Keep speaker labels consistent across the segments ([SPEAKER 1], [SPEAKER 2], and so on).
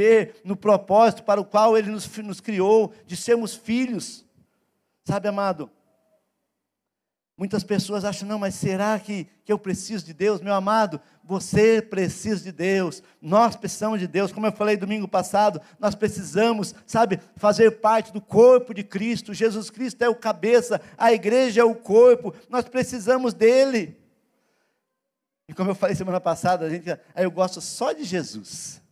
[SPEAKER 1] viver no propósito para o qual Ele nos, nos criou, de sermos filhos. Sabe, amado? Muitas pessoas acham, não, mas será que, que eu preciso de Deus? Meu amado, você precisa de Deus, nós precisamos de Deus. Como eu falei domingo passado, nós precisamos, sabe, fazer parte do corpo de Cristo. Jesus Cristo é o cabeça, a igreja é o corpo, nós precisamos dele. E como eu falei semana passada, a gente, eu gosto só de Jesus,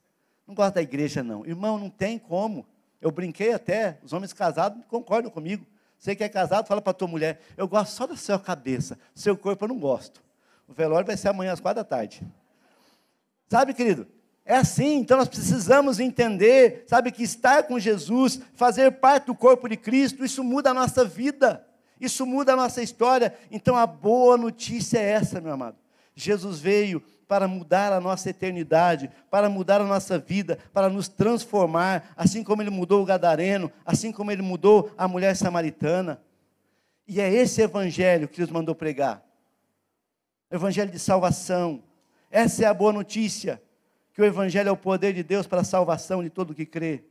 [SPEAKER 1] não gosto da igreja, não. Irmão, não tem como. Eu brinquei até, os homens casados concordam comigo. Você que é casado, fala para tua mulher, eu gosto só da sua cabeça, seu corpo eu não gosto. O velório vai ser amanhã às quatro da tarde. Sabe, querido? É assim, então nós precisamos entender, sabe, que estar com Jesus, fazer parte do corpo de Cristo, isso muda a nossa vida, isso muda a nossa história. Então a boa notícia é essa, meu amado. Jesus veio para mudar a nossa eternidade, para mudar a nossa vida, para nos transformar, assim como ele mudou o gadareno, assim como ele mudou a mulher samaritana. E é esse evangelho que Deus mandou pregar. Evangelho de salvação. Essa é a boa notícia, que o evangelho é o poder de Deus para a salvação de todo que crê.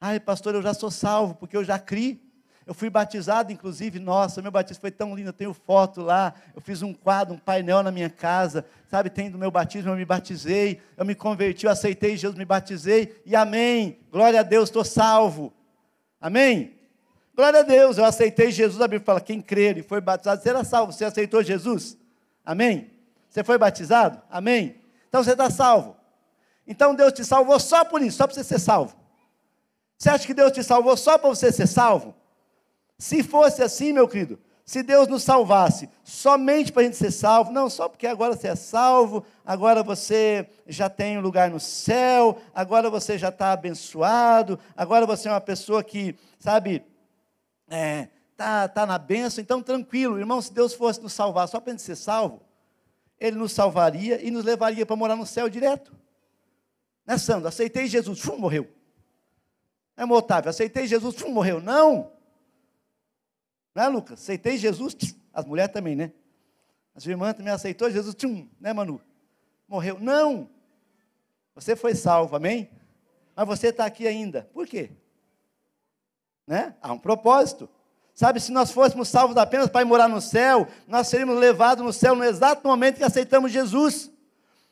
[SPEAKER 1] Ai, pastor, eu já sou salvo porque eu já criei. Eu fui batizado, inclusive, nossa, meu batismo foi tão lindo, eu tenho foto lá, eu fiz um quadro, um painel na minha casa, sabe, tem do meu batismo, eu me batizei, eu me converti, eu aceitei Jesus, me batizei, e amém, glória a Deus, estou salvo, amém? Glória a Deus, eu aceitei Jesus, a Bíblia fala, quem crer e foi batizado será salvo, você aceitou Jesus? Amém? Você foi batizado? Amém? Então você está salvo. Então Deus te salvou só por isso, só para você ser salvo. Você acha que Deus te salvou só para você ser salvo? Se fosse assim, meu querido, se Deus nos salvasse somente para a gente ser salvo, não só porque agora você é salvo, agora você já tem um lugar no céu, agora você já está abençoado, agora você é uma pessoa que, sabe, é, tá, tá na benção, então tranquilo, irmão, se Deus fosse nos salvar só para a gente ser salvo, Ele nos salvaria e nos levaria para morar no céu direto. Né, Sandro? Aceitei Jesus, fum, morreu. É, Otávio, aceitei Jesus, fum, morreu. Não! Não é, Lucas? Aceitei Jesus, tchum, as mulheres também, né? As irmãs também aceitou Jesus, tchum, né, Manu? Morreu. Não! Você foi salvo, amém? Mas você está aqui ainda. Por quê? Né? Há um propósito. Sabe, se nós fôssemos salvos apenas para ir morar no céu, nós seríamos levados no céu no exato momento que aceitamos Jesus.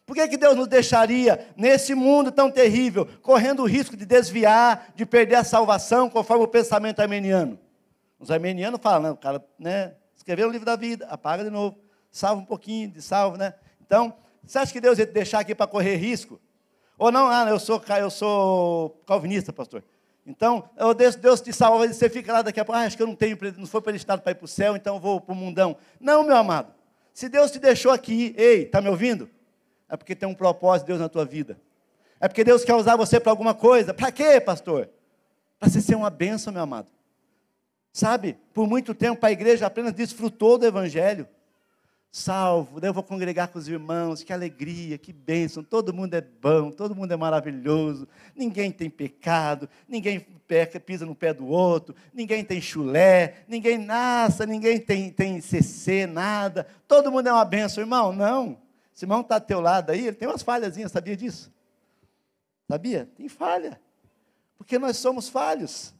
[SPEAKER 1] Por que, que Deus nos deixaria nesse mundo tão terrível, correndo o risco de desviar, de perder a salvação, conforme o pensamento armeniano? Os armenianos falam, não, o cara né, escreveu o livro da vida, apaga de novo, salva um pouquinho de salvo, né? Então, você acha que Deus ia te deixar aqui para correr risco? Ou não, ah, eu sou, eu sou calvinista, pastor. Então, eu Deus, Deus te salva, você fica lá daqui a pouco, ah, acho que eu não tenho, não foi estado para ir para o céu, então eu vou para o mundão. Não, meu amado. Se Deus te deixou aqui, ei, está me ouvindo? É porque tem um propósito de Deus na tua vida. É porque Deus quer usar você para alguma coisa. Para quê, pastor? Para você ser uma bênção, meu amado. Sabe, por muito tempo a igreja apenas desfrutou do Evangelho. Salvo, daí eu vou congregar com os irmãos, que alegria, que bênção, todo mundo é bom, todo mundo é maravilhoso, ninguém tem pecado, ninguém peca, pisa no pé do outro, ninguém tem chulé, ninguém nasce, ninguém tem, tem CC, nada, todo mundo é uma bênção, irmão, não. Esse irmão está ao teu lado aí, ele tem umas falhazinhas, sabia disso? Sabia? Tem falha, porque nós somos falhos.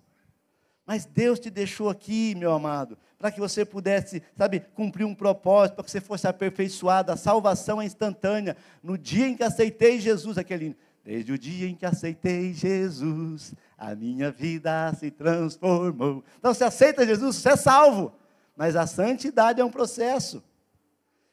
[SPEAKER 1] Mas Deus te deixou aqui, meu amado, para que você pudesse, sabe, cumprir um propósito, para que você fosse aperfeiçoado. A salvação é instantânea. No dia em que aceitei Jesus, aquele. Desde o dia em que aceitei Jesus, a minha vida se transformou. Então, você aceita Jesus, você é salvo. Mas a santidade é um processo.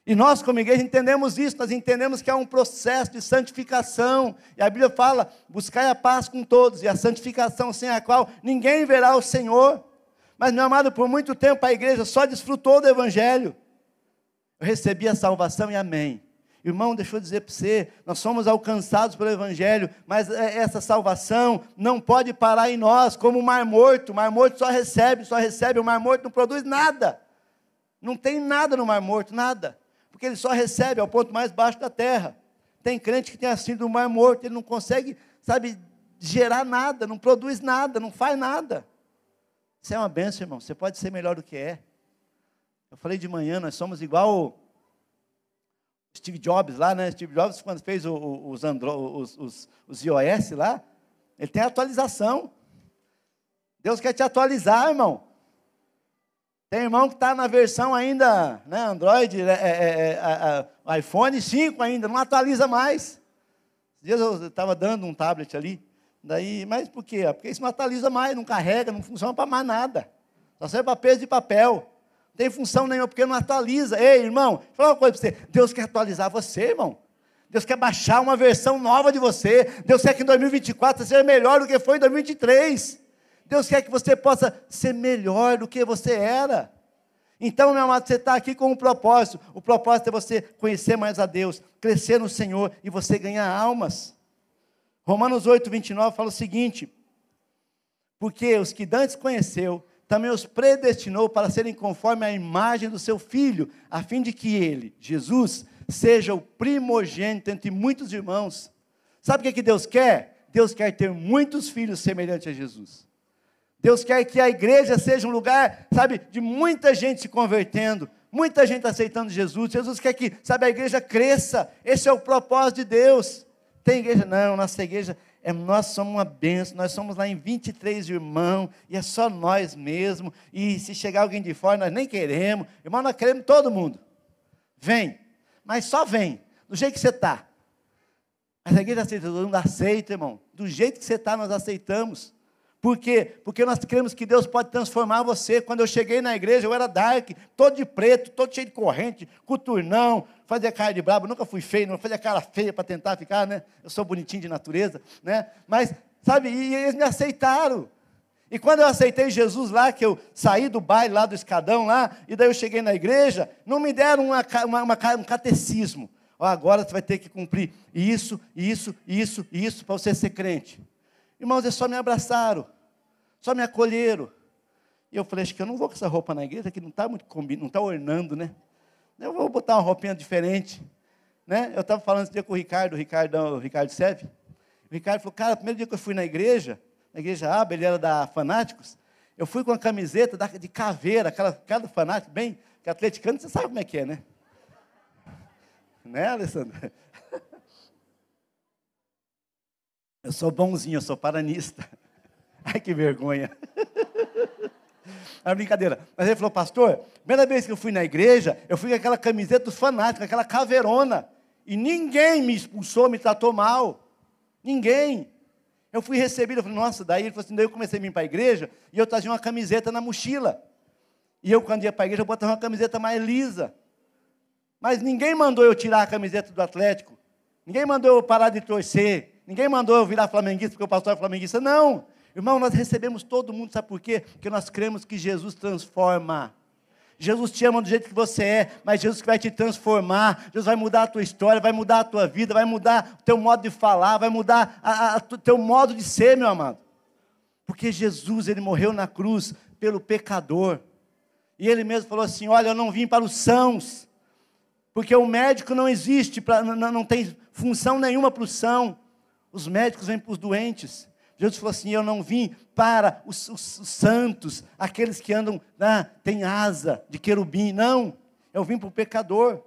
[SPEAKER 1] E nós, como igreja, entendemos isso, nós entendemos que há um processo de santificação. E a Bíblia fala: buscai a paz com todos, e a santificação sem a qual ninguém verá o Senhor. Mas, meu amado, por muito tempo a igreja só desfrutou do Evangelho. Eu recebi a salvação e amém. Irmão, deixa eu dizer para você, nós somos alcançados pelo Evangelho, mas é, essa salvação não pode parar em nós, como o mar morto. O mar morto só recebe, só recebe, o mar morto não produz nada. Não tem nada no mar morto, nada porque ele só recebe ao ponto mais baixo da terra. Tem crente que tem assim do mar morto, ele não consegue, sabe, gerar nada, não produz nada, não faz nada. Isso é uma benção, irmão. Você pode ser melhor do que é. Eu falei de manhã, nós somos igual Steve Jobs lá, né? Steve Jobs, quando fez o, o, os, Andro, os, os, os iOS lá, ele tem atualização. Deus quer te atualizar, irmão. Tem irmão que está na versão ainda, né, Android, é, é, é, iPhone 5 ainda, não atualiza mais. Dias eu estava dando um tablet ali, daí, mas por quê? Porque isso não atualiza mais, não carrega, não funciona para mais nada. Só serve para peso de papel. Não tem função nenhuma, porque não atualiza. Ei, irmão, deixa eu falar uma coisa para você. Deus quer atualizar você, irmão. Deus quer baixar uma versão nova de você. Deus quer que em 2024 você seja melhor do que foi em 2023. Deus quer que você possa ser melhor do que você era. Então, meu amado, você está aqui com um propósito. O propósito é você conhecer mais a Deus, crescer no Senhor e você ganhar almas. Romanos 8, 29 fala o seguinte: Porque os que dantes conheceu, também os predestinou para serem conforme a imagem do seu filho, a fim de que ele, Jesus, seja o primogênito entre muitos irmãos. Sabe o que, é que Deus quer? Deus quer ter muitos filhos semelhantes a Jesus. Deus quer que a igreja seja um lugar, sabe, de muita gente se convertendo, muita gente aceitando Jesus. Jesus quer que, sabe, a igreja cresça. Esse é o propósito de Deus. Tem igreja? Não, nossa igreja, é, nós somos uma benção, nós somos lá em 23 irmãos, e é só nós mesmo. E se chegar alguém de fora, nós nem queremos. Irmão, nós queremos todo mundo. Vem, mas só vem, do jeito que você está. Mas a igreja aceita, todo mundo aceita, irmão. Do jeito que você está, nós aceitamos. Por quê? Porque nós cremos que Deus pode transformar você. Quando eu cheguei na igreja, eu era dark, todo de preto, todo cheio de corrente, coturnão, fazia cara de brabo, nunca fui feio, não fazia cara feia para tentar ficar, né? Eu sou bonitinho de natureza, né? Mas, sabe, e eles me aceitaram. E quando eu aceitei Jesus lá, que eu saí do baile lá do escadão lá, e daí eu cheguei na igreja, não me deram uma, uma, uma, um catecismo. Agora você vai ter que cumprir isso, isso, isso, isso, para você ser crente. Irmãos, eles só me abraçaram, só me acolheram. E eu falei, acho que eu não vou com essa roupa na igreja, que não está muito combinando, não está ornando, né? Eu vou botar uma roupinha diferente. Né? Eu estava falando esse dia com o Ricardo, o Ricardo, o Ricardo Seve. O Ricardo falou, cara, primeiro dia que eu fui na igreja, na igreja Aba, ele era da Fanáticos, eu fui com a camiseta de caveira, aquela do fanático, bem, que atleticano, você sabe como é que é, né? Né, Alessandro? Eu sou bonzinho, eu sou paranista. Ai, que vergonha. É brincadeira. Mas ele falou, pastor, primeira vez que eu fui na igreja, eu fui com aquela camiseta dos fanáticos, aquela caveirona. E ninguém me expulsou, me tratou mal. Ninguém. Eu fui recebido, eu falei, nossa, daí ele falou assim, daí eu comecei a vir para a igreja e eu trazia uma camiseta na mochila. E eu, quando ia para a igreja, eu botava uma camiseta mais lisa. Mas ninguém mandou eu tirar a camiseta do Atlético. Ninguém mandou eu parar de torcer. Ninguém mandou eu virar flamenguista porque o pastor é flamenguista. Não. Irmão, nós recebemos todo mundo, sabe por quê? Porque nós cremos que Jesus transforma. Jesus te ama do jeito que você é, mas Jesus que vai te transformar. Jesus vai mudar a tua história, vai mudar a tua vida, vai mudar o teu modo de falar, vai mudar o teu modo de ser, meu amado. Porque Jesus, ele morreu na cruz pelo pecador. E ele mesmo falou assim: Olha, eu não vim para os sãos, porque o médico não existe, pra, não, não tem função nenhuma para o são. Os médicos vêm para os doentes. Jesus falou assim: Eu não vim para os, os, os santos, aqueles que andam, ah, tem asa de querubim. Não, eu vim para o pecador.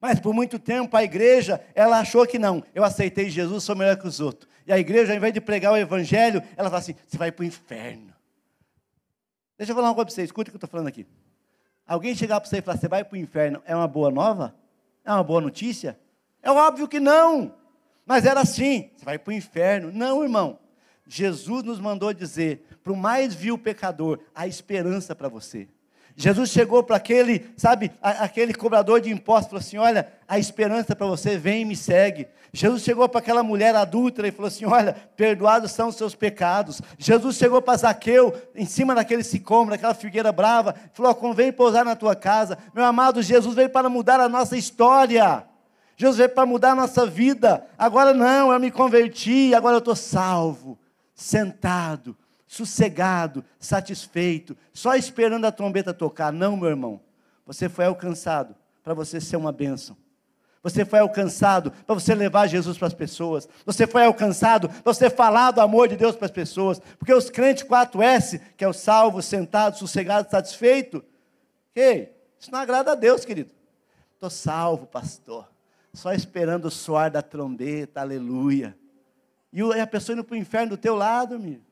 [SPEAKER 1] Mas por muito tempo a igreja, ela achou que não. Eu aceitei Jesus, sou melhor que os outros. E a igreja, ao invés de pregar o evangelho, ela fala assim: você vai para o inferno. Deixa eu falar uma coisa para você, escute o que eu estou falando aqui. Alguém chegar para você e falar: você vai para o inferno, é uma boa nova? É uma boa notícia? É óbvio que não. Mas era assim, você vai para o inferno. Não, irmão. Jesus nos mandou dizer, para o mais vil pecador, a esperança para você. Jesus chegou para aquele, sabe, aquele cobrador de impostos, falou assim: Olha, a esperança para você, vem e me segue. Jesus chegou para aquela mulher adulta e falou assim: Olha, perdoados são os seus pecados. Jesus chegou para Zaqueu, em cima daquele sicômoro, daquela figueira brava, falou: Convém pousar na tua casa. Meu amado, Jesus veio para mudar a nossa história. Jesus veio para mudar a nossa vida. Agora não, eu me converti, agora eu estou salvo, sentado, sossegado, satisfeito, só esperando a trombeta tocar. Não, meu irmão. Você foi alcançado para você ser uma bênção. Você foi alcançado para você levar Jesus para as pessoas. Você foi alcançado para você falar do amor de Deus para as pessoas. Porque os crentes 4S, que é o salvo, sentado, sossegado, satisfeito, ei, isso não agrada a Deus, querido. Estou salvo, pastor. Só esperando o soar da trombeta, aleluia. E a pessoa indo para o inferno do teu lado, amigo.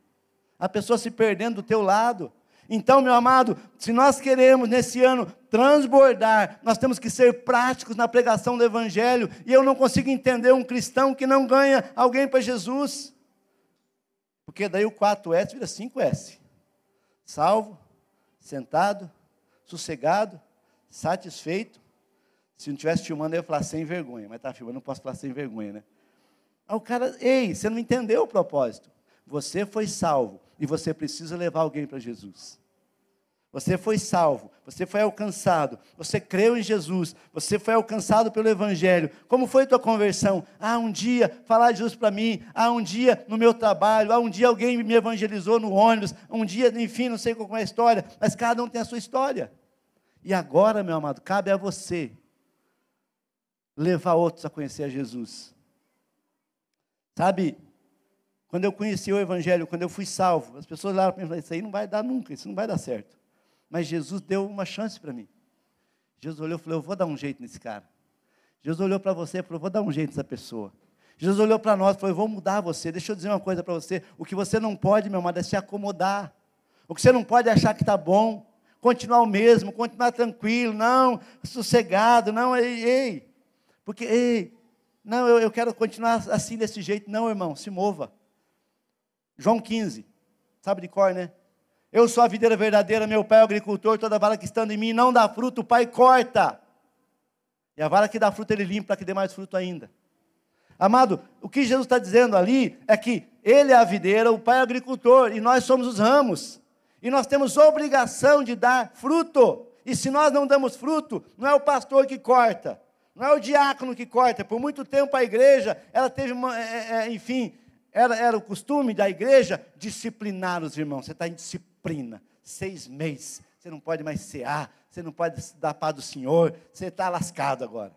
[SPEAKER 1] A pessoa se perdendo do teu lado. Então, meu amado, se nós queremos nesse ano transbordar, nós temos que ser práticos na pregação do Evangelho. E eu não consigo entender um cristão que não ganha alguém para Jesus. Porque daí o 4S vira 5S. Salvo, sentado, sossegado, satisfeito. Se não estivesse filmando, eu ia falar sem vergonha. Mas está filmando, não posso falar sem vergonha, né? Aí o cara, ei, você não entendeu o propósito. Você foi salvo e você precisa levar alguém para Jesus. Você foi salvo, você foi alcançado, você creu em Jesus, você foi alcançado pelo Evangelho. Como foi tua conversão? Ah, um dia falar de Jesus para mim, ah, um dia no meu trabalho, ah, um dia alguém me evangelizou no ônibus, um dia, enfim, não sei qual é a história, mas cada um tem a sua história. E agora, meu amado, cabe a você levar outros a conhecer a Jesus. Sabe, quando eu conheci o Evangelho, quando eu fui salvo, as pessoas olharam para mim e falaram: Isso aí não vai dar nunca, isso não vai dar certo. Mas Jesus deu uma chance para mim. Jesus olhou e falou: Eu vou dar um jeito nesse cara. Jesus olhou para você e falou: vou dar um jeito nessa pessoa. Jesus olhou para nós e falou: Eu vou mudar você. Deixa eu dizer uma coisa para você: o que você não pode, meu amado, é se acomodar. O que você não pode é achar que está bom, continuar o mesmo, continuar tranquilo, não, sossegado, não, ei, ei. Porque, ei, não, eu, eu quero continuar assim desse jeito. Não, irmão, se mova. João 15, sabe de cor, né? Eu sou a videira verdadeira, meu pai é o agricultor, toda vara que estando em mim não dá fruto, o pai corta. E a vara que dá fruto ele limpa para que dê mais fruto ainda. Amado, o que Jesus está dizendo ali é que ele é a videira, o pai é o agricultor e nós somos os ramos. E nós temos obrigação de dar fruto. E se nós não damos fruto, não é o pastor que corta, não é o diácono que corta. Por muito tempo a igreja, ela teve, uma, é, é, enfim, era, era o costume da igreja disciplinar os irmãos. Você está em disciplina, seis meses, você não pode mais cear, você não pode dar paz do Senhor, você está lascado agora.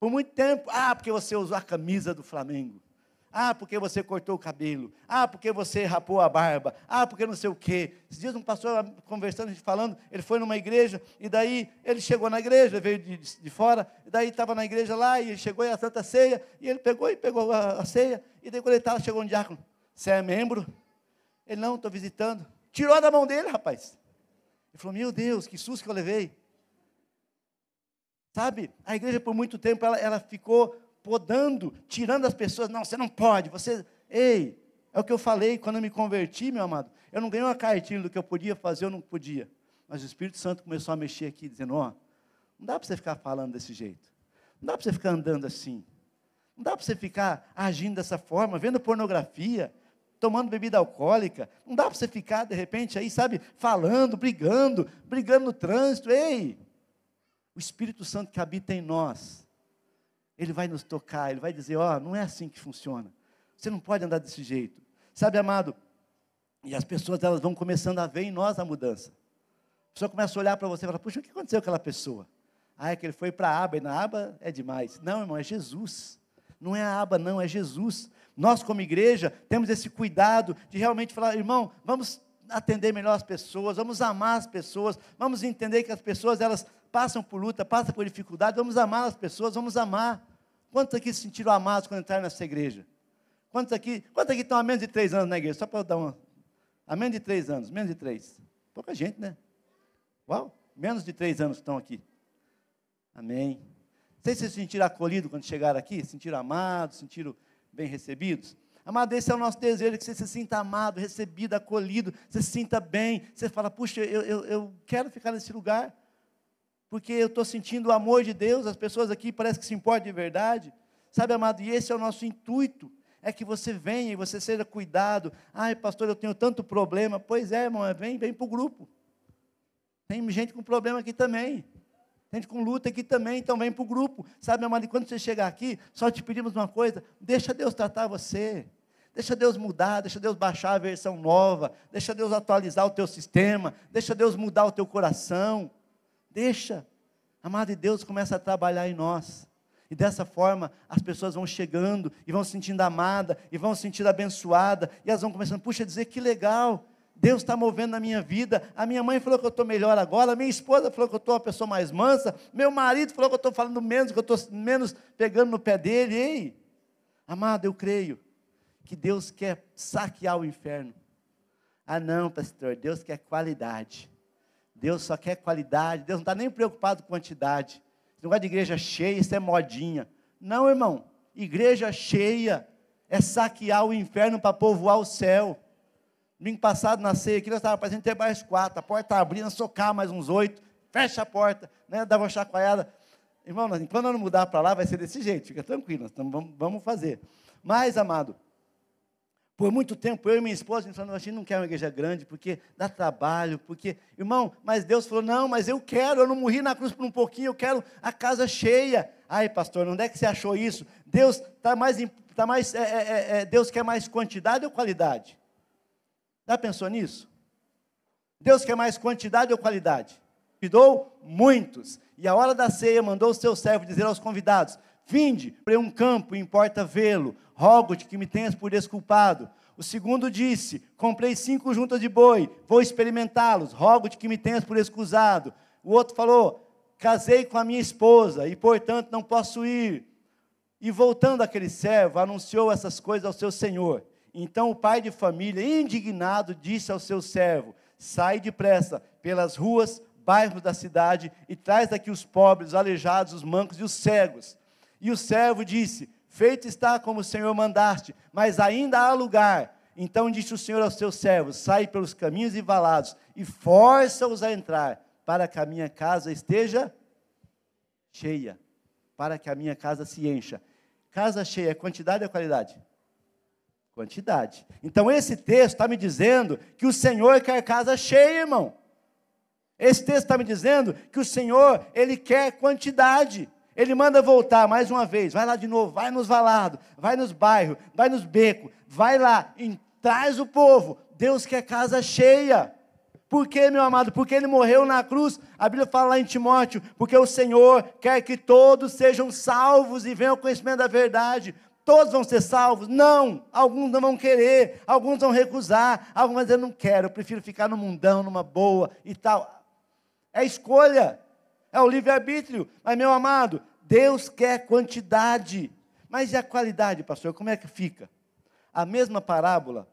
[SPEAKER 1] Por muito tempo, ah, porque você usou a camisa do Flamengo. Ah, porque você cortou o cabelo. Ah, porque você rapou a barba. Ah, porque não sei o quê. Esses dias um pastor conversando, a gente falando, ele foi numa igreja, e daí ele chegou na igreja, veio de, de fora, e daí estava na igreja lá, e ele chegou e a Santa Ceia, e ele pegou e pegou a, a ceia, e daí quando ele estava, chegou um diácono. Você é membro? Ele, não, estou visitando. Tirou da mão dele, rapaz. Ele falou, meu Deus, que susto que eu levei. Sabe, a igreja por muito tempo, ela, ela ficou podando, tirando as pessoas. Não, você não pode, você. Ei, é o que eu falei quando eu me converti, meu amado. Eu não ganhei uma cartilha do que eu podia fazer ou não podia. Mas o Espírito Santo começou a mexer aqui, dizendo: Ó, não dá para você ficar falando desse jeito. Não dá para você ficar andando assim. Não dá para você ficar agindo dessa forma, vendo pornografia, tomando bebida alcoólica. Não dá para você ficar, de repente, aí, sabe, falando, brigando, brigando no trânsito. Ei, o Espírito Santo que habita em nós, ele vai nos tocar, Ele vai dizer: Ó, oh, não é assim que funciona. Você não pode andar desse jeito. Sabe, amado? E as pessoas elas vão começando a ver em nós a mudança. A pessoa começa a olhar para você e fala: Puxa, o que aconteceu com aquela pessoa? Ah, é que ele foi para a aba, e na aba é demais. Não, irmão, é Jesus. Não é a aba, não, é Jesus. Nós, como igreja, temos esse cuidado de realmente falar: irmão, vamos atender melhor as pessoas, vamos amar as pessoas, vamos entender que as pessoas elas passam por luta, passam por dificuldade, vamos amar as pessoas, vamos amar. Quantos aqui se sentiram amados quando entraram nessa igreja? Quantos aqui, quantos aqui estão há menos de três anos na igreja? Só para dar uma. Há menos de três anos, menos de três. Pouca gente, né? Uau, menos de três anos estão aqui. Amém. Vocês se sentiram acolhidos quando chegaram aqui, se sentiram amados, se sentiram bem recebidos. Amado, esse é o nosso desejo, que você se sinta amado, recebido, acolhido, você se sinta bem. Você fala, puxa, eu, eu, eu quero ficar nesse lugar porque eu estou sentindo o amor de Deus, as pessoas aqui parecem que se importam de verdade. Sabe, amado, e esse é o nosso intuito, é que você venha e você seja cuidado. Ai, pastor, eu tenho tanto problema. Pois é, irmão, vem, vem para o grupo. Tem gente com problema aqui também. Tem gente com luta aqui também, então vem para o grupo. Sabe, amado, e quando você chegar aqui, só te pedimos uma coisa: deixa Deus tratar você. Deixa Deus mudar, deixa Deus baixar a versão nova, deixa Deus atualizar o teu sistema, deixa Deus mudar o teu coração. Deixa. Amado de Deus começa a trabalhar em nós. E dessa forma as pessoas vão chegando e vão se sentindo amada e vão se sentindo abençoada e elas vão começando, puxa, dizer que legal. Deus está movendo na minha vida. A minha mãe falou que eu estou melhor agora. A minha esposa falou que eu estou uma pessoa mais mansa. Meu marido falou que eu estou falando menos, que eu estou menos pegando no pé dele. Ei, amado, eu creio que Deus quer saquear o inferno. Ah, não, pastor, Deus quer qualidade. Deus só quer qualidade. Deus não está nem preocupado com quantidade. Esse negócio de igreja cheia, isso é modinha. Não, irmão. Igreja cheia é saquear o inferno para povoar o céu. Domingo passado na ceia aqui, nós estávamos fazendo ter mais quatro. A porta abrindo, socar mais uns oito. Fecha a porta, né? Dava uma chacoalhada. Irmão, quando nós não mudar para lá, vai ser desse jeito. Fica tranquilo, nós vamos, vamos fazer. Mas, amado, por muito tempo, eu e minha esposa, falou, a gente não quer uma igreja grande, porque dá trabalho, porque, irmão, mas Deus falou, não, mas eu quero, eu não morri na cruz por um pouquinho, eu quero a casa cheia. Ai, pastor, onde é que você achou isso? Deus está mais, tá mais é, é, é, é, Deus quer mais quantidade ou qualidade? Já pensou nisso? Deus quer mais quantidade ou qualidade? Convidou muitos. E a hora da ceia mandou o seu servo dizer aos convidados: Vinde, para um campo, importa vê-lo. Rogo-te que me tenhas por desculpado. O segundo disse: Comprei cinco juntas de boi, vou experimentá-los. Rogo-te que me tenhas por excusado. O outro falou: Casei com a minha esposa e, portanto, não posso ir. E voltando aquele servo, anunciou essas coisas ao seu senhor. Então o pai de família, indignado, disse ao seu servo: Sai depressa pelas ruas, bairros da cidade e traz daqui os pobres, os aleijados, os mancos e os cegos. E o servo disse: Feito está como o Senhor mandaste, mas ainda há lugar. Então disse o Senhor aos seus servos: Sai pelos caminhos e valados e força-os a entrar, para que a minha casa esteja cheia, para que a minha casa se encha. Casa cheia, quantidade ou qualidade? Quantidade. Então esse texto está me dizendo que o Senhor quer casa cheia, irmão. Esse texto está me dizendo que o Senhor, Ele quer quantidade. Ele manda voltar mais uma vez, vai lá de novo, vai nos valados, vai nos bairros, vai nos becos, vai lá, traz o povo. Deus quer casa cheia. Por quê, meu amado? Porque ele morreu na cruz. A Bíblia fala lá em Timóteo, porque o Senhor quer que todos sejam salvos e venham ao conhecimento da verdade todos vão ser salvos? Não, alguns não vão querer, alguns vão recusar, alguns vão dizer, não quero, eu prefiro ficar no mundão, numa boa e tal. É escolha, é o livre-arbítrio. Mas, meu amado, Deus quer quantidade. Mas e a qualidade, pastor? Como é que fica? A mesma parábola,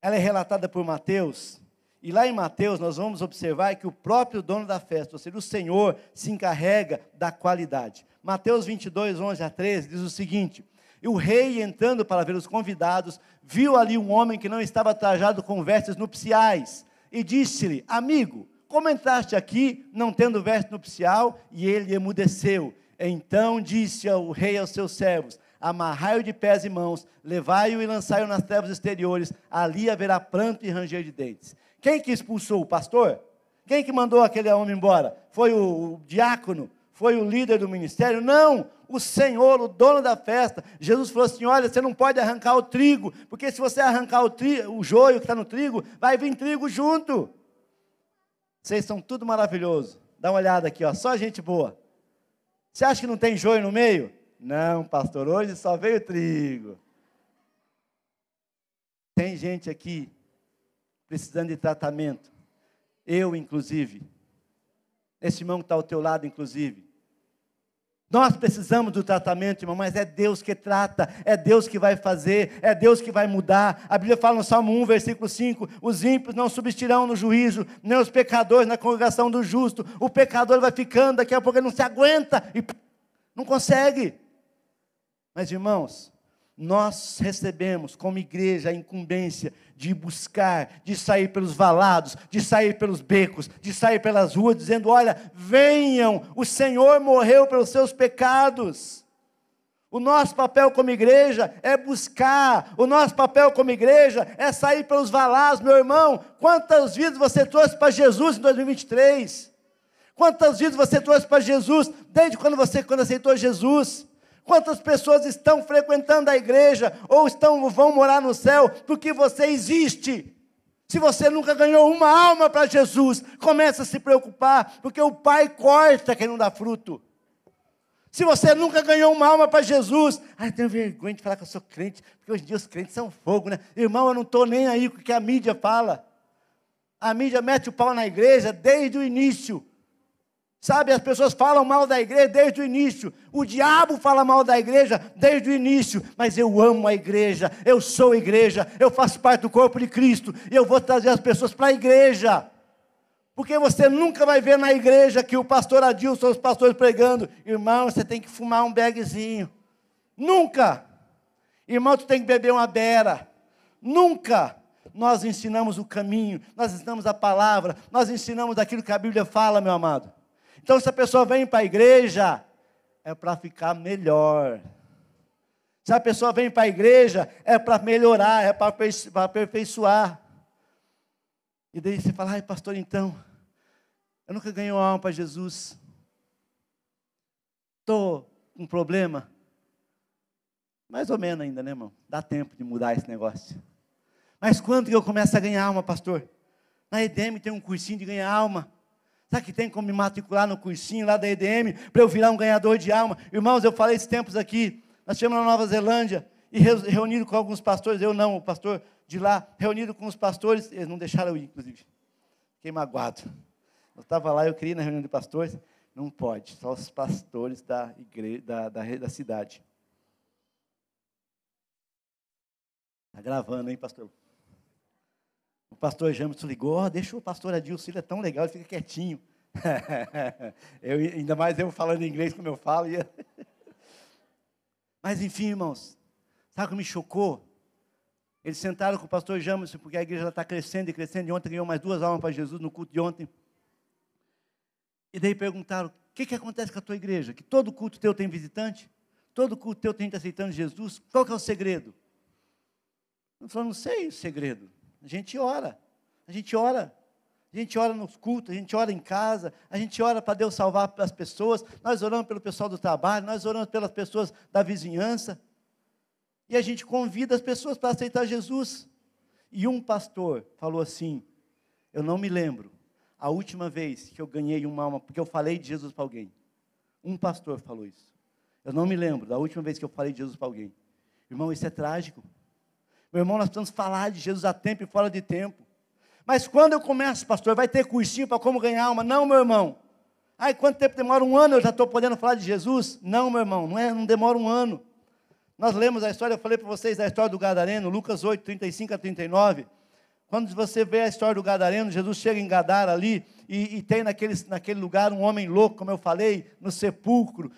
[SPEAKER 1] ela é relatada por Mateus, e lá em Mateus nós vamos observar que o próprio dono da festa, ou seja, o Senhor, se encarrega da qualidade. Mateus 22, 11 a 13 diz o seguinte: E o rei, entrando para ver os convidados, viu ali um homem que não estava trajado com vestes nupciais, e disse-lhe: Amigo, como entraste aqui não tendo veste nupcial? E ele emudeceu. Então disse o rei aos seus servos: Amarrai-o de pés e mãos, levai-o e lançai-o nas trevas exteriores, ali haverá pranto e ranger de dentes. Quem que expulsou o pastor? Quem que mandou aquele homem embora? Foi o, o diácono? Foi o líder do ministério? Não, o Senhor, o dono da festa. Jesus falou assim: olha, você não pode arrancar o trigo, porque se você arrancar o, tri, o joio que está no trigo, vai vir trigo junto. Vocês são tudo maravilhoso. Dá uma olhada aqui, ó, só gente boa. Você acha que não tem joio no meio? Não, pastor, hoje só veio trigo. Tem gente aqui precisando de tratamento. Eu, inclusive. Esse irmão que está ao teu lado, inclusive. Nós precisamos do tratamento, irmão, mas é Deus que trata, é Deus que vai fazer, é Deus que vai mudar. A Bíblia fala no Salmo 1, versículo 5: os ímpios não subsistirão no juízo, nem os pecadores na congregação do justo. O pecador vai ficando, daqui a pouco ele não se aguenta e não consegue. Mas, irmãos, nós recebemos como igreja a incumbência de buscar, de sair pelos valados, de sair pelos becos, de sair pelas ruas, dizendo: Olha, venham, o Senhor morreu pelos seus pecados. O nosso papel como igreja é buscar, o nosso papel como igreja é sair pelos valados, meu irmão. Quantas vidas você trouxe para Jesus em 2023? Quantas vidas você trouxe para Jesus desde quando você quando aceitou Jesus? Quantas pessoas estão frequentando a igreja ou estão vão morar no céu porque você existe? Se você nunca ganhou uma alma para Jesus, começa a se preocupar, porque o Pai corta quem não dá fruto. Se você nunca ganhou uma alma para Jesus, ai, tenho vergonha de falar que eu sou crente, porque hoje em dia os crentes são fogo, né? Irmão, eu não estou nem aí com o que a mídia fala. A mídia mete o pau na igreja desde o início. Sabe, as pessoas falam mal da igreja desde o início. O diabo fala mal da igreja desde o início. Mas eu amo a igreja, eu sou igreja, eu faço parte do corpo de Cristo. E eu vou trazer as pessoas para a igreja. Porque você nunca vai ver na igreja que o pastor Adilson, os pastores pregando, irmão, você tem que fumar um bagzinho. Nunca. Irmão, tu tem que beber uma bera. Nunca. Nós ensinamos o caminho, nós ensinamos a palavra, nós ensinamos aquilo que a Bíblia fala, meu amado. Então, se a pessoa vem para a igreja, é para ficar melhor. Se a pessoa vem para a igreja, é para melhorar, é para aperfeiçoar. E daí você fala, ai pastor, então, eu nunca ganhei uma alma para Jesus. Estou com um problema. Mais ou menos ainda, né, irmão? Dá tempo de mudar esse negócio. Mas quando que eu começo a ganhar alma, pastor? Na EDM tem um cursinho de ganhar alma. Sabe que tem como me matricular no cursinho lá da EDM para eu virar um ganhador de alma? Irmãos, eu falei esses tempos aqui. Nós estivemos na Nova Zelândia e reunido com alguns pastores, eu não, o pastor de lá, reunido com os pastores, eles não deixaram eu ir, inclusive. Fiquei magoado. Eu estava lá, eu queria ir na reunião de pastores, não pode, só os pastores da, igreja, da, da, da cidade. Está gravando, hein, pastor? Pastor James ligou, oh, deixa o pastor Adilson, ele é tão legal, ele fica quietinho. eu, ainda mais eu falando inglês como eu falo. Mas enfim, irmãos, sabe o que me chocou? Eles sentaram com o pastor Jamerson, porque a igreja está crescendo e crescendo. E ontem ganhou mais duas almas para Jesus no culto de ontem. E daí perguntaram: o que, que acontece com a tua igreja? Que todo culto teu tem visitante? Todo culto teu tem gente aceitando Jesus? Qual que é o segredo? Eu falou: não sei o segredo. A gente ora. A gente ora. A gente ora nos cultos, a gente ora em casa, a gente ora para Deus salvar as pessoas, nós oramos pelo pessoal do trabalho, nós oramos pelas pessoas da vizinhança e a gente convida as pessoas para aceitar Jesus. E um pastor falou assim: Eu não me lembro a última vez que eu ganhei uma alma, porque eu falei de Jesus para alguém. Um pastor falou isso. Eu não me lembro da última vez que eu falei de Jesus para alguém. Irmão, isso é trágico. Meu irmão, nós precisamos falar de Jesus a tempo e fora de tempo. Mas quando eu começo, pastor, vai ter cursinho para como ganhar alma? Não, meu irmão. Ai, quanto tempo demora? Um ano eu já estou podendo falar de Jesus? Não, meu irmão, não, é, não demora um ano. Nós lemos a história, eu falei para vocês a história do Gadareno, Lucas 8, 35 a 39. Quando você vê a história do Gadareno, Jesus chega em Gadara ali e, e, tem naquele, naquele lugar um homem louco, como eu falei, no sepulcro,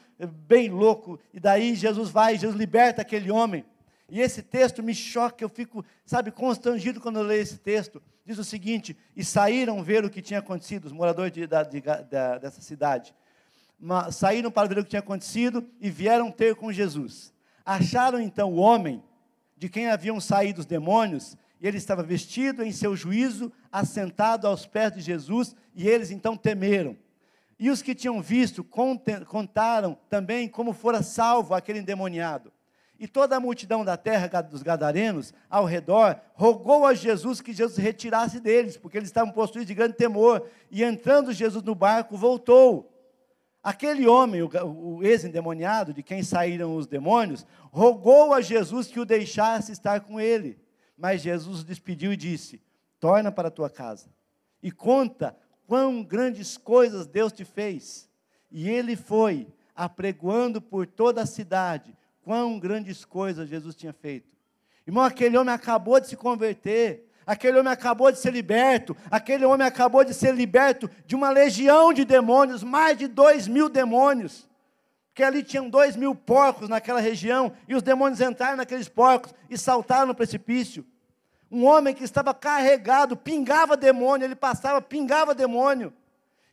[SPEAKER 1] bem louco. E daí Jesus vai, Jesus liberta aquele homem. E esse texto me choca, eu fico, sabe, constrangido quando eu leio esse texto. Diz o seguinte: E saíram ver o que tinha acontecido, os moradores de, de, de, dessa cidade. saíram para ver o que tinha acontecido e vieram ter com Jesus. Acharam então o homem de quem haviam saído os demônios, e ele estava vestido em seu juízo, assentado aos pés de Jesus, e eles então temeram. E os que tinham visto contaram também como fora salvo aquele endemoniado. E toda a multidão da terra dos gadarenos ao redor rogou a Jesus que Jesus retirasse deles, porque eles estavam possuídos de grande temor. E entrando Jesus no barco, voltou. Aquele homem, o, ex-endemoniado, de quem saíram os demônios, rogou a Jesus que o deixasse estar com ele. Mas Jesus o despediu e disse: Torna para a tua casa e conta quão grandes coisas Deus te fez. E ele foi, apregoando por toda a cidade, quão grandes coisas Jesus tinha feito. Irmão, aquele homem acabou de se converter, Aquele homem acabou de ser liberto. Aquele homem acabou de ser liberto de uma legião de demônios, mais de dois mil demônios. Porque ali tinham dois mil porcos naquela região, e os demônios entraram naqueles porcos e saltaram no precipício. Um homem que estava carregado, pingava demônio, ele passava, pingava demônio.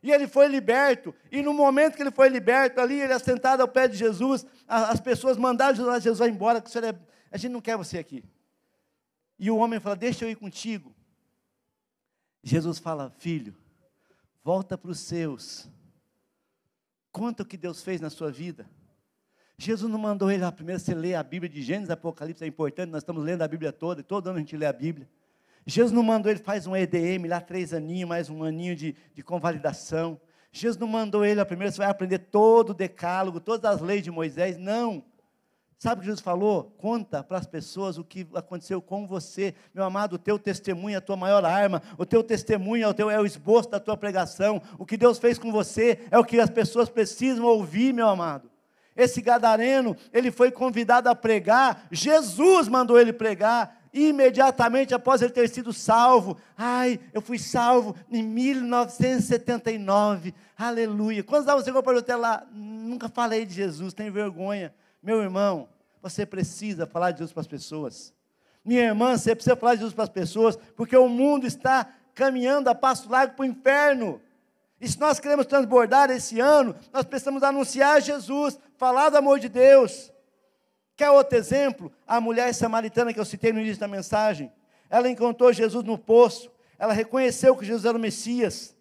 [SPEAKER 1] E ele foi liberto. E no momento que ele foi liberto, ali, ele assentado ao pé de Jesus, as pessoas mandaram Jesus, embora, que o senhor é, a gente não quer você aqui. E o homem fala: Deixa eu ir contigo. Jesus fala: Filho, volta para os seus. Conta o que Deus fez na sua vida. Jesus não mandou ele lá primeiro você ler a Bíblia de Gênesis, Apocalipse, é importante, nós estamos lendo a Bíblia toda, e todo ano a gente lê a Bíblia. Jesus não mandou ele faz um EDM lá, três aninhos, mais um aninho de, de convalidação. Jesus não mandou ele a primeira, você vai aprender todo o decálogo, todas as leis de Moisés. Não. Sabe o que Jesus falou? Conta para as pessoas o que aconteceu com você. Meu amado, o teu testemunho é a tua maior arma. O teu testemunho é o, teu, é o esboço da tua pregação. O que Deus fez com você é o que as pessoas precisam ouvir, meu amado. Esse gadareno, ele foi convidado a pregar. Jesus mandou ele pregar imediatamente após ele ter sido salvo. Ai, eu fui salvo em 1979. Aleluia. Quantos anos você comprou até lá? Nunca falei de Jesus, tem vergonha. Meu irmão, você precisa falar de Jesus para as pessoas. Minha irmã, você precisa falar de Jesus para as pessoas, porque o mundo está caminhando a passo largo para o inferno. E se nós queremos transbordar esse ano, nós precisamos anunciar Jesus, falar do amor de Deus. Quer outro exemplo? A mulher samaritana que eu citei no início da mensagem. Ela encontrou Jesus no poço. Ela reconheceu que Jesus era o Messias.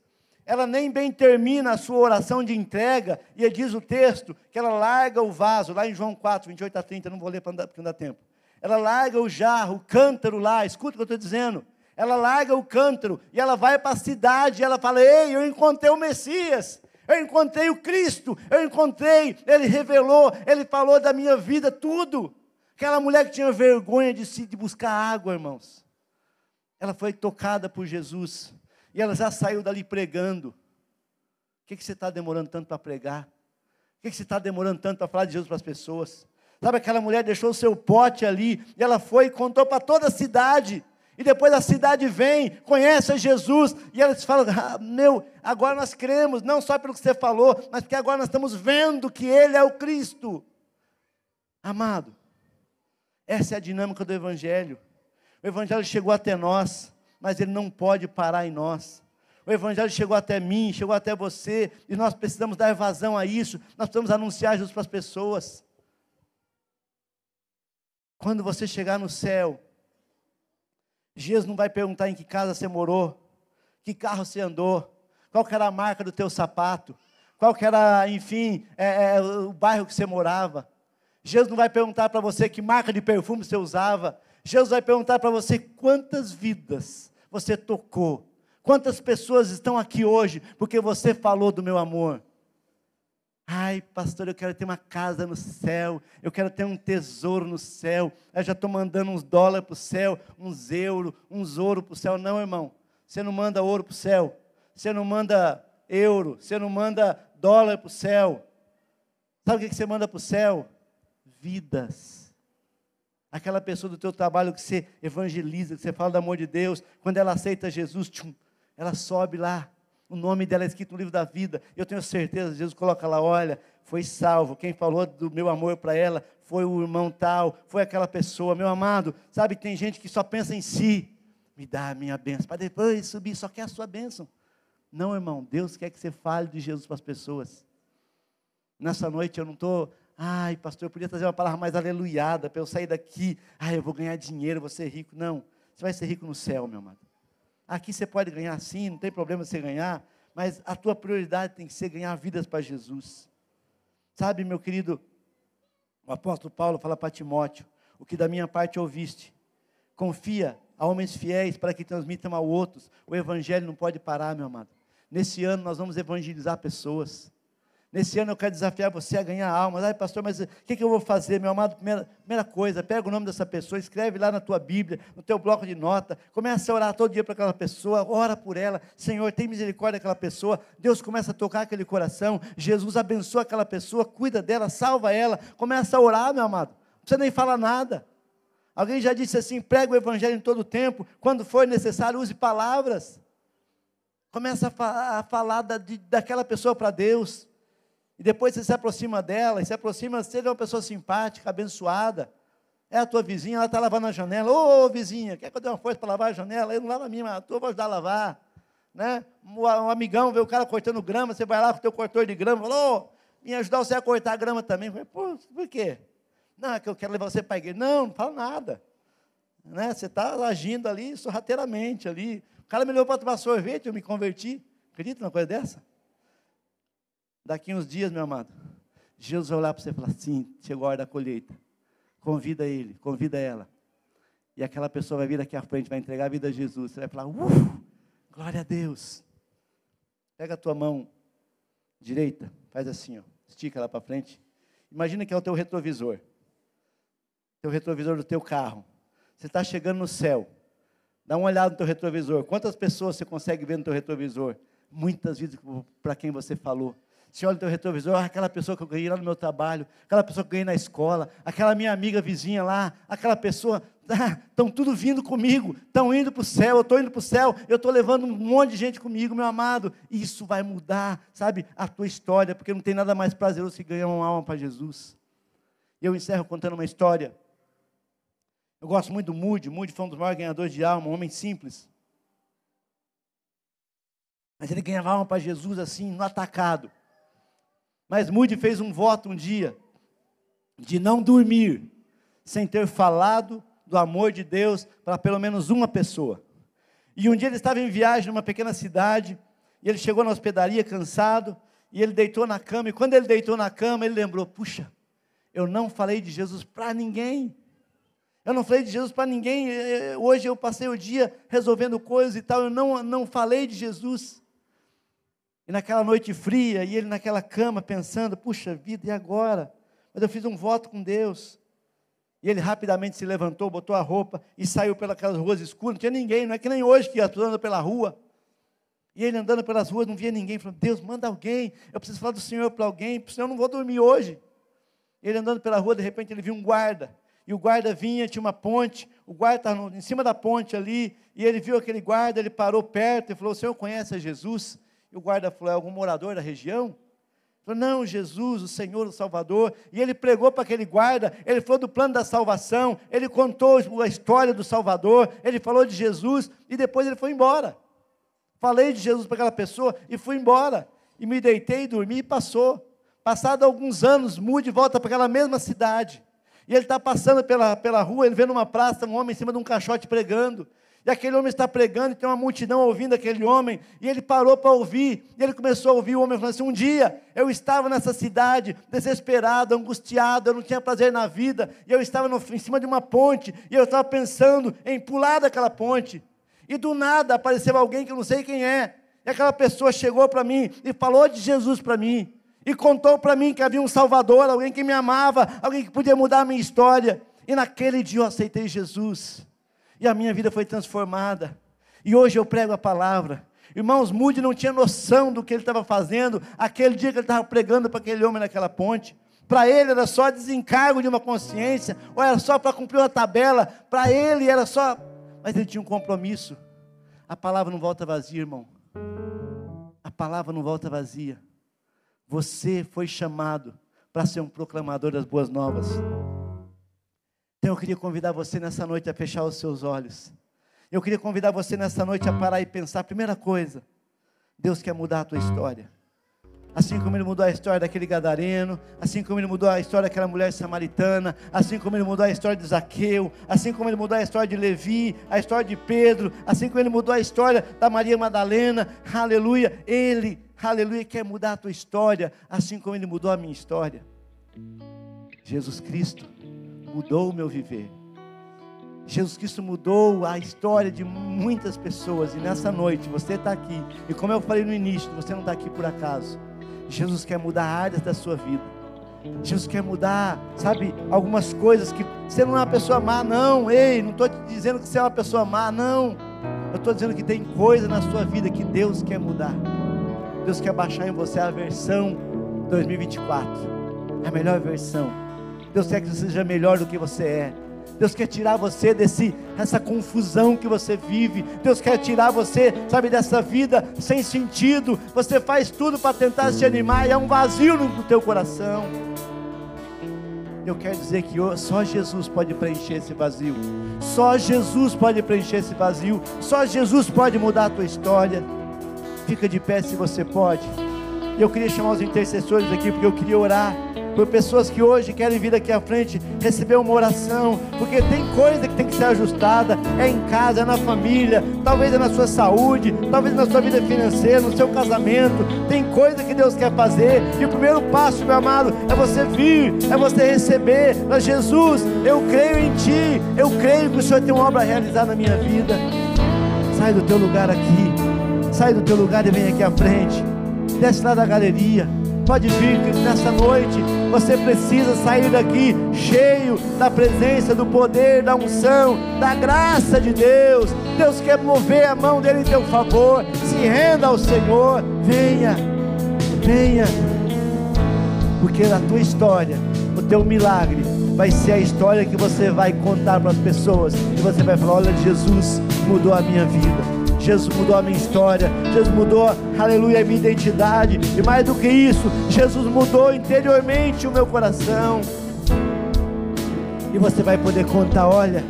[SPEAKER 1] Ela nem bem termina a sua oração de entrega, e diz o texto que ela larga o vaso, lá em João 4, 28 a 30, não vou ler porque não dá tempo. Ela larga o jarro, o cântaro lá, escuta o que eu estou dizendo. Ela larga o cântaro e ela vai para a cidade, e ela fala: Ei, eu encontrei o Messias eu encontrei o Cristo, eu encontrei, Ele revelou, Ele falou da minha vida, tudo. Aquela mulher que tinha vergonha de, se, de buscar água, irmãos, ela foi tocada por Jesus, e ela já saiu dali pregando. O que, que você está demorando tanto para pregar? O que, que você está demorando tanto para falar de Jesus para as pessoas? Sabe, aquela mulher deixou o seu pote ali, e ela foi e contou para toda a cidade. E depois a cidade vem, conhece Jesus, e eles falam: ah, Meu, agora nós cremos, não só pelo que você falou, mas porque agora nós estamos vendo que Ele é o Cristo. Amado, essa é a dinâmica do Evangelho. O Evangelho chegou até nós, mas ele não pode parar em nós. O Evangelho chegou até mim, chegou até você, e nós precisamos dar vazão a isso, nós precisamos anunciar Jesus para as pessoas. Quando você chegar no céu, Jesus não vai perguntar em que casa você morou, que carro você andou, qual era a marca do teu sapato, qual era, enfim, é, é, o bairro que você morava. Jesus não vai perguntar para você que marca de perfume você usava. Jesus vai perguntar para você quantas vidas você tocou, quantas pessoas estão aqui hoje porque você falou do meu amor. Ai, pastor, eu quero ter uma casa no céu, eu quero ter um tesouro no céu. Eu já estou mandando uns dólares para o céu, uns euros, uns ouro para o céu. Não, irmão, você não manda ouro para o céu, você não manda euro, você não manda dólar para o céu. Sabe o que você manda para o céu? Vidas. Aquela pessoa do teu trabalho que você evangeliza, que você fala do amor de Deus, quando ela aceita Jesus, tchum, ela sobe lá o nome dela é escrito no livro da vida. Eu tenho certeza, Jesus coloca lá, olha, foi salvo. Quem falou do meu amor para ela foi o irmão tal, foi aquela pessoa, meu amado. Sabe, tem gente que só pensa em si. Me dá a minha bênção, para depois subir, só quer a sua bênção. Não, irmão, Deus quer que você fale de Jesus para as pessoas. Nessa noite eu não estou, ai, pastor, eu podia trazer uma palavra mais aleluiada para eu sair daqui. Ai, eu vou ganhar dinheiro, vou ser rico. Não, você vai ser rico no céu, meu amado. Aqui você pode ganhar sim, não tem problema você ganhar, mas a tua prioridade tem que ser ganhar vidas para Jesus. Sabe, meu querido, o apóstolo Paulo fala para Timóteo: o que da minha parte ouviste, confia a homens fiéis para que transmitam a outros. O evangelho não pode parar, meu amado. Nesse ano nós vamos evangelizar pessoas. Nesse ano eu quero desafiar você a ganhar almas. Ai, pastor, mas o que, que, eu vou fazer, meu amado? Primeira, primeira, coisa, pega o nome dessa pessoa, escreve lá na tua Bíblia, no teu bloco de nota, começa a orar todo dia para aquela pessoa, ora por ela. Senhor, tem misericórdia daquela pessoa. Deus começa a tocar aquele coração. Jesus abençoa aquela pessoa, cuida dela, salva ela. Começa a orar, meu amado. Não precisa nem falar nada. Alguém já disse assim: prega o evangelho em todo tempo. Quando for necessário, use palavras. Começa a falar da, de, daquela pessoa para Deus. E depois você se aproxima dela, e se aproxima, seja uma pessoa simpática, abençoada. É a tua vizinha, ela está lavando a janela. Ô, vizinha, quer que eu dê uma força para lavar a janela? Eu não lavo a minha, mas a tua vou ajudar a lavar. Né? Um, amigão vê o cara cortando grama, você vai lá com o teu cortor de grama, falou, oh, me ajudar você a cortar a grama também. falei, Pô, por quê? Não, é que eu quero levar você para a igreja. Não, não fala nada. Né? Você está agindo ali sorrateiramente ali. O cara me levou para tomar sorvete, eu me converti. Acredita numa coisa dessa? Daqui uns dias, meu amado, Jesus vai olhar para você e falar assim: chegou a hora da colheita. Convida ele, convida ela. E aquela pessoa vai vir aqui à frente, vai entregar a vida a Jesus. Você vai falar: uh, glória a Deus. Pega a tua mão direita, faz assim, ó, estica ela para frente. Imagina que é o teu retrovisor. Teu retrovisor do teu carro. Você está chegando no céu. Dá uma olhada no teu retrovisor. Quantas pessoas você consegue ver no teu retrovisor? Muitas vezes para quem você falou. Você olha no teu retrovisor, ah, aquela pessoa que eu ganhei lá no meu trabalho, aquela pessoa que eu ganhei na escola, aquela minha amiga vizinha lá, aquela pessoa, estão ah, tudo vindo comigo, estão indo para o céu, eu estou indo para o céu, eu estou levando um monte de gente comigo, meu amado. Isso vai mudar, sabe, a tua história, porque não tem nada mais prazeroso que ganhar uma alma para Jesus. Eu encerro contando uma história. Eu gosto muito do Moody, Moody foi um dos maiores ganhadores de alma, um homem simples. Mas ele ganhava alma para Jesus assim, no atacado. Mas Moody fez um voto um dia de não dormir sem ter falado do amor de Deus para pelo menos uma pessoa. E um dia ele estava em viagem numa pequena cidade, e ele chegou na hospedaria cansado, e ele deitou na cama, e quando ele deitou na cama, ele lembrou: puxa, eu não falei de Jesus para ninguém. Eu não falei de Jesus para ninguém. Hoje eu passei o dia resolvendo coisas e tal, eu não, não falei de Jesus. E naquela noite fria, e ele naquela cama pensando: puxa vida, e agora? Mas eu fiz um voto com Deus. E ele rapidamente se levantou, botou a roupa e saiu pelas ruas escuras. Não tinha ninguém, não é que nem hoje que andam pela rua. E ele andando pelas ruas, não via ninguém. Falou: Deus, manda alguém. Eu preciso falar do Senhor para alguém, senão eu não vou dormir hoje. Ele andando pela rua, de repente ele viu um guarda. E o guarda vinha, tinha uma ponte. O guarda estava em cima da ponte ali. E ele viu aquele guarda, ele parou perto e falou: O senhor conhece Jesus? E o guarda falou: é algum morador da região? Falou: não, Jesus, o Senhor, o Salvador. E ele pregou para aquele guarda, ele falou do plano da salvação, ele contou a história do Salvador, ele falou de Jesus e depois ele foi embora. Falei de Jesus para aquela pessoa e fui embora. E me deitei, dormi e passou. Passado alguns anos, mude volta para aquela mesma cidade. E ele está passando pela, pela rua, ele vê numa praça um homem em cima de um caixote pregando. E aquele homem está pregando, e tem uma multidão ouvindo aquele homem, e ele parou para ouvir, e ele começou a ouvir o homem falando assim: Um dia eu estava nessa cidade, desesperado, angustiado, eu não tinha prazer na vida, e eu estava no, em cima de uma ponte, e eu estava pensando em pular daquela ponte, e do nada apareceu alguém que eu não sei quem é, e aquela pessoa chegou para mim e falou de Jesus para mim, e contou para mim que havia um Salvador, alguém que me amava, alguém que podia mudar a minha história, e naquele dia eu aceitei Jesus e a minha vida foi transformada. E hoje eu prego a palavra. Irmãos, Moody não tinha noção do que ele estava fazendo aquele dia que ele estava pregando para aquele homem naquela ponte. Para ele era só desencargo de uma consciência, ou era só para cumprir uma tabela. Para ele era só. Mas ele tinha um compromisso. A palavra não volta vazia, irmão. A palavra não volta vazia. Você foi chamado para ser um proclamador das boas novas. Então eu queria convidar você nessa noite a fechar os seus olhos. Eu queria convidar você nessa noite a parar e pensar. Primeira coisa, Deus quer mudar a tua história. Assim como Ele mudou a história daquele gadareno, assim como Ele mudou a história daquela mulher samaritana, assim como Ele mudou a história de Zaqueu, assim como Ele mudou a história de Levi, a história de Pedro, assim como Ele mudou a história da Maria Madalena, aleluia. Ele, aleluia, quer mudar a tua história, assim como Ele mudou a minha história. Jesus Cristo mudou o meu viver. Jesus Cristo mudou a história de muitas pessoas, e nessa noite você está aqui, e como eu falei no início, você não está aqui por acaso. Jesus quer mudar áreas da sua vida. Jesus quer mudar, sabe, algumas coisas que você não é uma pessoa má, não. Ei, não estou te dizendo que você é uma pessoa má, não. Eu estou dizendo que tem coisa na sua vida que Deus quer mudar. Deus quer baixar em você a versão 2024, a melhor versão. Deus quer que você seja melhor do que você é. Deus quer tirar você desse essa confusão que você vive. Deus quer tirar você, sabe, dessa vida sem sentido. Você faz tudo para tentar se animar e é um vazio no teu coração. Eu quero dizer que só Jesus pode preencher esse vazio. Só Jesus pode preencher esse vazio. Só Jesus pode mudar a tua história. Fica de pé se você pode. Eu queria chamar os intercessores aqui porque eu queria orar por pessoas que hoje querem vir aqui à frente receber uma oração, porque tem coisa que tem que ser ajustada, é em casa, é na família, talvez é na sua saúde, talvez na sua vida financeira, no seu casamento, tem coisa que Deus quer fazer, e o primeiro passo, meu amado, é você vir, é você receber, mas Jesus, eu creio em Ti, eu creio que o Senhor tem uma obra a realizar na minha vida. Sai do teu lugar aqui, sai do teu lugar e vem aqui à frente. desce lá da galeria. Pode vir nessa noite. Você precisa sair daqui cheio da presença, do poder, da unção, da graça de Deus. Deus quer mover a mão dele em teu favor. Se renda ao Senhor. Venha, venha. Porque na tua história, o teu milagre vai ser a história que você vai contar para as pessoas. E você vai falar: Olha, Jesus mudou a minha vida. Jesus mudou a minha história, Jesus mudou, aleluia, a minha identidade, e mais do que isso, Jesus mudou interiormente o meu coração. E você vai poder contar: olha,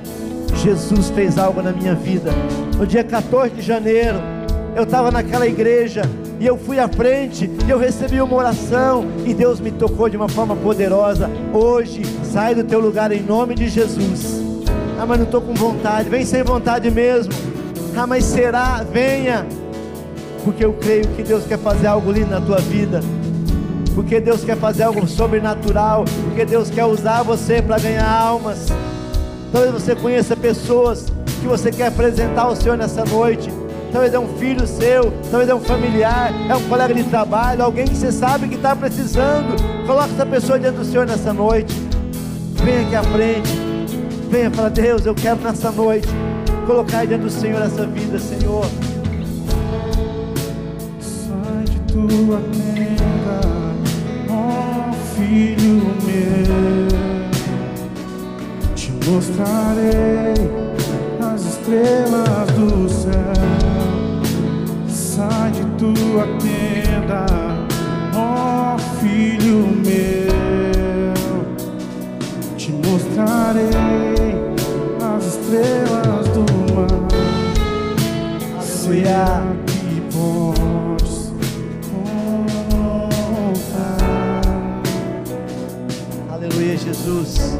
[SPEAKER 1] Jesus fez algo na minha vida. No dia 14 de janeiro, eu estava naquela igreja, e eu fui à frente, e eu recebi uma oração, e Deus me tocou de uma forma poderosa. Hoje, sai do teu lugar em nome de Jesus. Ah, mas não estou com vontade, vem sem vontade mesmo. Ah, mas será? Venha, porque eu creio que Deus quer fazer algo lindo na tua vida, porque Deus quer fazer algo sobrenatural, porque Deus quer usar você para ganhar almas. Talvez você conheça pessoas que você quer apresentar ao Senhor nessa noite. Talvez é um filho seu, talvez é um familiar, é um colega de trabalho, alguém que você sabe que está precisando. Coloque essa pessoa diante do Senhor nessa noite. Venha aqui à frente. Venha para Deus, eu quero nessa noite colocar diante do Senhor essa vida, Senhor.
[SPEAKER 2] Sai de tua tenda, ó filho meu, te mostrarei as estrelas do céu. Sai de tua tenda, ó filho meu, te mostrarei
[SPEAKER 1] Aleluia.
[SPEAKER 2] que podes contar.
[SPEAKER 1] Aleluia, Jesus.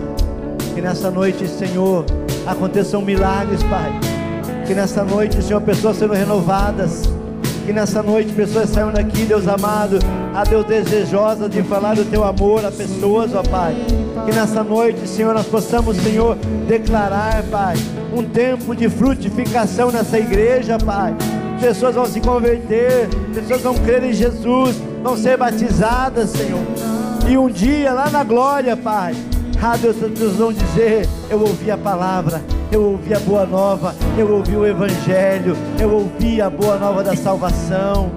[SPEAKER 1] Que nessa noite, Senhor, aconteçam milagres, Pai. Que nessa noite, Senhor, pessoas sendo renovadas. Que nessa noite pessoas saiam daqui, Deus amado, a Deus desejosa de falar do teu amor a pessoas, ó Pai. Que nessa noite, Senhor, nós possamos, Senhor, declarar, Pai, um tempo de frutificação nessa igreja, Pai. Pessoas vão se converter, pessoas vão crer em Jesus, vão ser batizadas, Senhor. E um dia lá na glória, Pai, ah, Deus, Deus vão dizer: Eu ouvi a palavra, eu ouvi a boa nova, eu ouvi o Evangelho, eu ouvi a boa nova da salvação.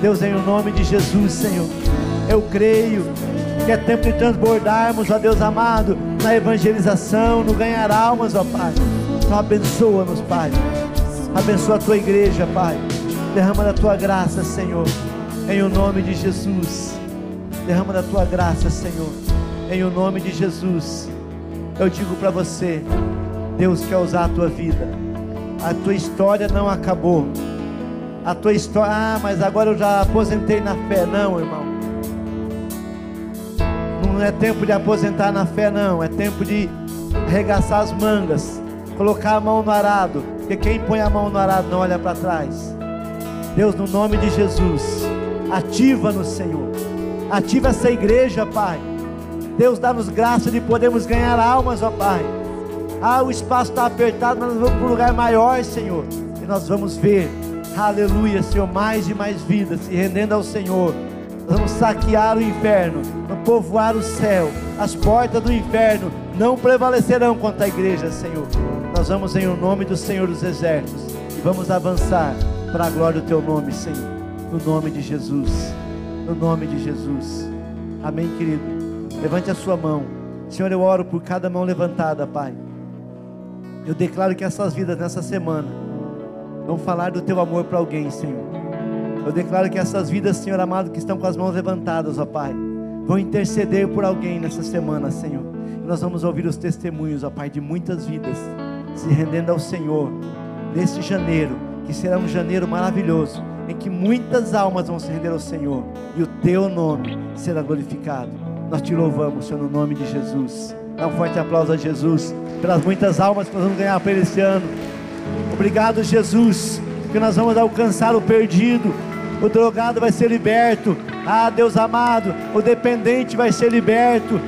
[SPEAKER 1] Deus, em nome de Jesus, Senhor, eu creio que é tempo de transbordarmos, ó Deus amado, na evangelização, no ganhar almas, ó Pai. Então abençoa-nos, Pai. Abençoa a tua igreja, Pai. Derrama da tua graça, Senhor, em o nome de Jesus. Derrama da tua graça, Senhor, em o nome de Jesus. Eu digo para você, Deus quer usar a tua vida. A tua história não acabou. A tua história, ah, mas agora eu já aposentei na fé. Não, irmão. Não é tempo de aposentar na fé, não. É tempo de arregaçar as mangas, colocar a mão no arado. Porque quem põe a mão no arado não olha para trás. Deus, no nome de Jesus, ativa no Senhor. Ativa essa igreja, Pai. Deus dá-nos graça de podermos ganhar almas, ó Pai. Ah, o espaço está apertado, mas nós vamos para um lugar maior, Senhor. E nós vamos ver, aleluia, Senhor, mais e mais vidas se rendendo ao Senhor. Vamos saquear o inferno, vamos povoar o céu. As portas do inferno não prevalecerão contra a igreja, Senhor. Nós vamos em o nome do Senhor dos Exércitos e vamos avançar para a glória do Teu nome, Senhor. No nome de Jesus. No nome de Jesus. Amém, querido. Levante a sua mão. Senhor, eu oro por cada mão levantada, Pai. Eu declaro que essas vidas nessa semana vão falar do teu amor para alguém, Senhor. Eu declaro que essas vidas, Senhor amado, que estão com as mãos levantadas, ó Pai, vão interceder por alguém nessa semana, Senhor. E nós vamos ouvir os testemunhos, ó Pai, de muitas vidas se rendendo ao Senhor nesse janeiro, que será um janeiro maravilhoso, em que muitas almas vão se render ao Senhor e o teu nome será glorificado. Nós te louvamos, Senhor, no nome de Jesus. Dá um forte aplauso a Jesus pelas muitas almas que nós vamos ganhar para ele esse ano. Obrigado, Jesus, que nós vamos alcançar o perdido. O drogado vai ser liberto. Ah, Deus amado, o dependente vai ser liberto.